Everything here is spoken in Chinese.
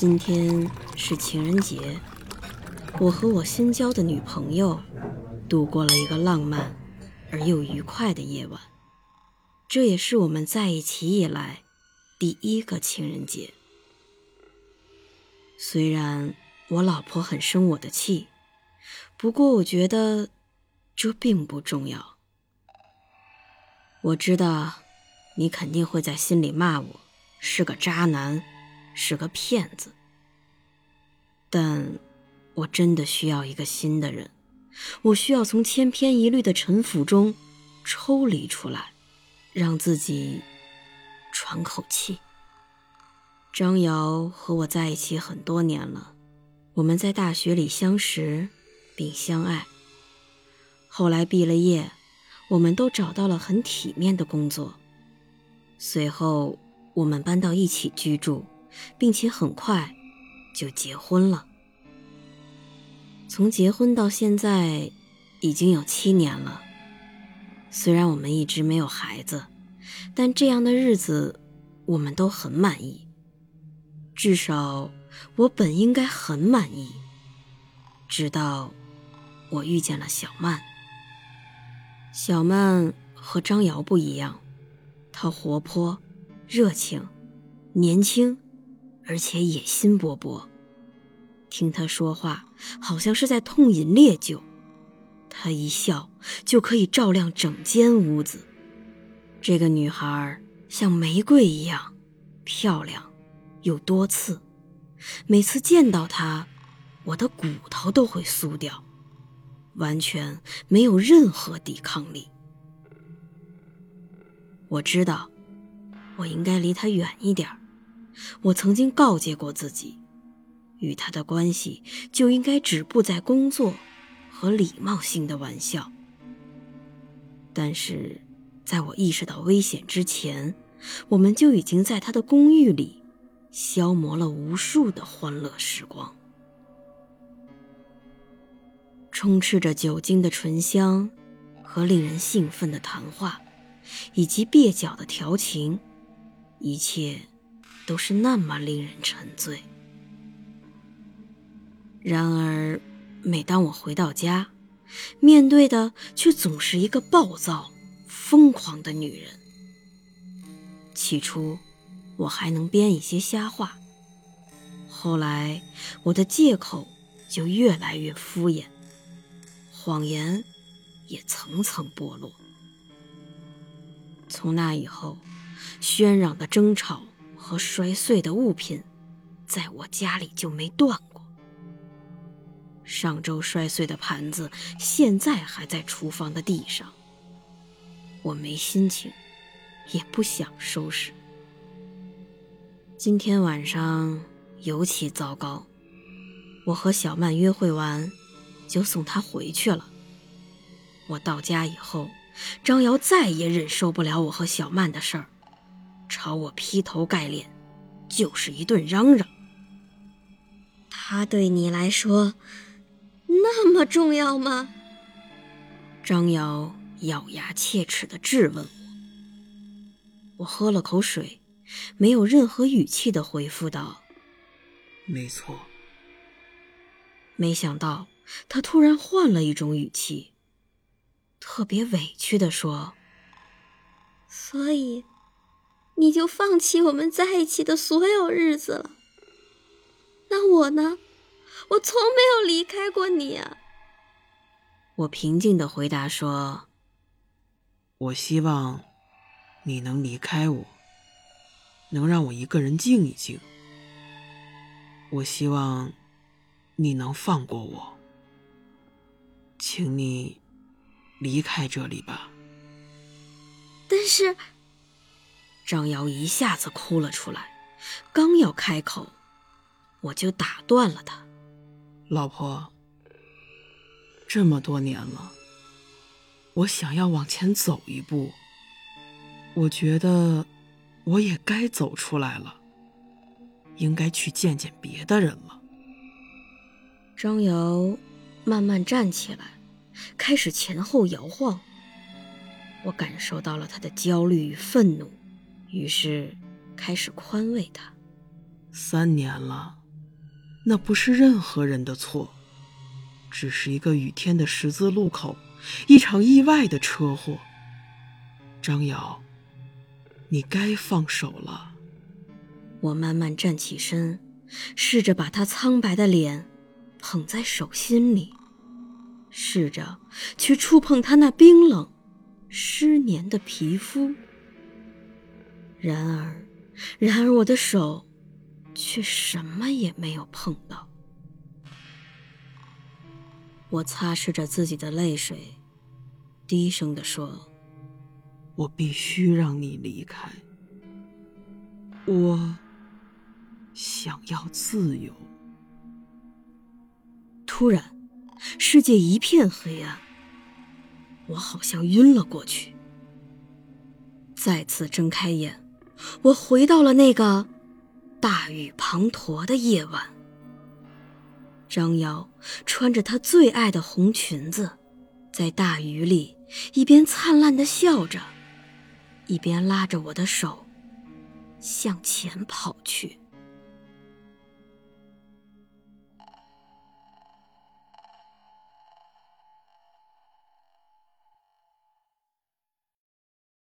今天是情人节，我和我新交的女朋友度过了一个浪漫而又愉快的夜晚。这也是我们在一起以来第一个情人节。虽然我老婆很生我的气，不过我觉得这并不重要。我知道你肯定会在心里骂我是个渣男。是个骗子，但我真的需要一个新的人，我需要从千篇一律的陈腐中抽离出来，让自己喘口气。张瑶和我在一起很多年了，我们在大学里相识并相爱，后来毕了业，我们都找到了很体面的工作，随后我们搬到一起居住。并且很快就结婚了。从结婚到现在已经有七年了。虽然我们一直没有孩子，但这样的日子我们都很满意。至少我本应该很满意。直到我遇见了小曼。小曼和张瑶不一样，她活泼、热情、年轻。而且野心勃勃，听他说话好像是在痛饮烈酒，他一笑就可以照亮整间屋子。这个女孩像玫瑰一样漂亮，又多刺，每次见到她，我的骨头都会酥掉，完全没有任何抵抗力。我知道，我应该离她远一点我曾经告诫过自己，与他的关系就应该止步在工作和礼貌性的玩笑。但是，在我意识到危险之前，我们就已经在他的公寓里消磨了无数的欢乐时光。充斥着酒精的醇香和令人兴奋的谈话，以及蹩脚的调情，一切。都是那么令人沉醉。然而，每当我回到家，面对的却总是一个暴躁、疯狂的女人。起初，我还能编一些瞎话，后来我的借口就越来越敷衍，谎言也层层剥落。从那以后，喧嚷的争吵。和摔碎的物品，在我家里就没断过。上周摔碎的盘子，现在还在厨房的地上。我没心情，也不想收拾。今天晚上尤其糟糕。我和小曼约会完，就送她回去了。我到家以后，张瑶再也忍受不了我和小曼的事儿。朝我劈头盖脸，就是一顿嚷嚷。他对你来说那么重要吗？张瑶咬牙切齿地质问我。我喝了口水，没有任何语气的回复道：“没错。”没想到他突然换了一种语气，特别委屈的说：“所以。”你就放弃我们在一起的所有日子了？那我呢？我从没有离开过你啊！我平静的回答说：“我希望你能离开我，能让我一个人静一静。我希望你能放过我，请你离开这里吧。”但是。张瑶一下子哭了出来，刚要开口，我就打断了她：“老婆，这么多年了，我想要往前走一步。我觉得我也该走出来了，应该去见见别的人了。”张瑶慢慢站起来，开始前后摇晃。我感受到了他的焦虑与愤怒，于是开始宽慰他。三年了，那不是任何人的错，只是一个雨天的十字路口，一场意外的车祸。张瑶，你该放手了。我慢慢站起身，试着把他苍白的脸捧在手心里，试着去触碰他那冰冷。湿黏的皮肤，然而，然而我的手却什么也没有碰到。我擦拭着自己的泪水，低声地说：“我必须让你离开，我想要自由。”突然，世界一片黑暗。我好像晕了过去。再次睁开眼，我回到了那个大雨滂沱的夜晚。张瑶穿着她最爱的红裙子，在大雨里一边灿烂的笑着，一边拉着我的手向前跑去。